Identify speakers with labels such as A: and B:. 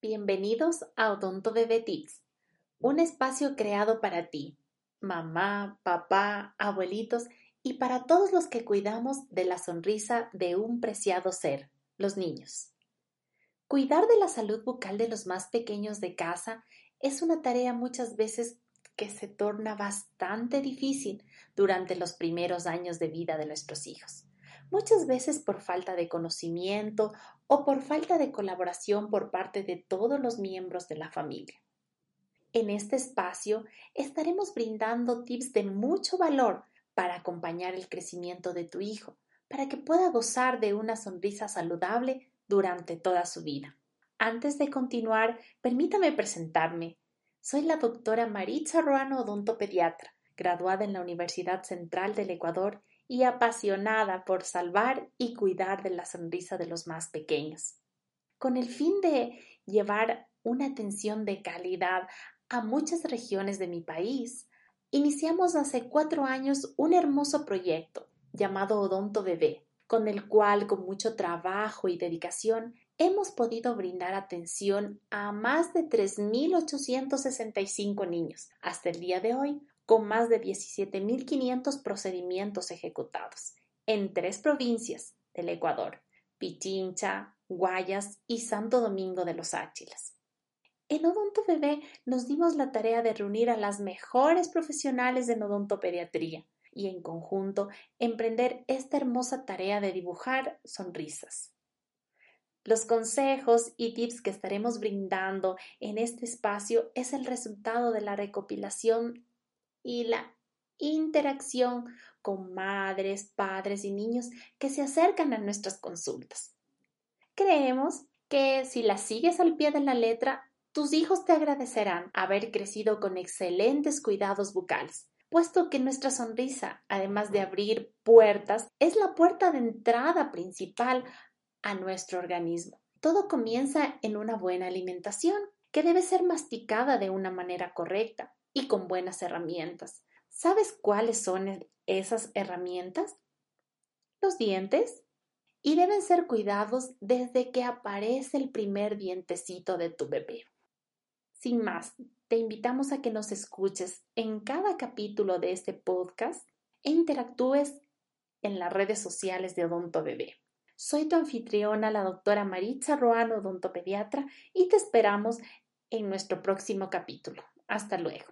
A: Bienvenidos a Odonto Bebé Tips, un espacio creado para ti, mamá, papá, abuelitos y para todos los que cuidamos de la sonrisa de un preciado ser, los niños. Cuidar de la salud bucal de los más pequeños de casa es una tarea muchas veces que se torna bastante difícil durante los primeros años de vida de nuestros hijos muchas veces por falta de conocimiento o por falta de colaboración por parte de todos los miembros de la familia. En este espacio estaremos brindando tips de mucho valor para acompañar el crecimiento de tu hijo, para que pueda gozar de una sonrisa saludable durante toda su vida. Antes de continuar, permítame presentarme. Soy la doctora Maritza Ruano Odontopediatra, graduada en la Universidad Central del Ecuador y apasionada por salvar y cuidar de la sonrisa de los más pequeños. Con el fin de llevar una atención de calidad a muchas regiones de mi país, iniciamos hace cuatro años un hermoso proyecto llamado Odonto Bebé, con el cual con mucho trabajo y dedicación hemos podido brindar atención a más de 3.865 niños hasta el día de hoy, con más de 17.500 procedimientos ejecutados en tres provincias del Ecuador, Pichincha, Guayas y Santo Domingo de los Áchilas. En Odonto Bebé nos dimos la tarea de reunir a las mejores profesionales de odontopediatría y en conjunto emprender esta hermosa tarea de dibujar sonrisas. Los consejos y tips que estaremos brindando en este espacio es el resultado de la recopilación y la interacción con madres, padres y niños que se acercan a nuestras consultas. Creemos que si las sigues al pie de la letra, tus hijos te agradecerán haber crecido con excelentes cuidados bucales, puesto que nuestra sonrisa, además de abrir puertas, es la puerta de entrada principal a nuestro organismo. Todo comienza en una buena alimentación, que debe ser masticada de una manera correcta, y con buenas herramientas. ¿Sabes cuáles son e-, esas herramientas? Los dientes. Y deben ser cuidados desde que aparece el primer dientecito de tu bebé. Sin más, te invitamos a que nos escuches en cada capítulo de este podcast e interactúes en las redes sociales de Odonto Bebé. Soy tu anfitriona, la doctora Maritza Roano, odontopediatra, y te esperamos en nuestro próximo capítulo. Hasta luego.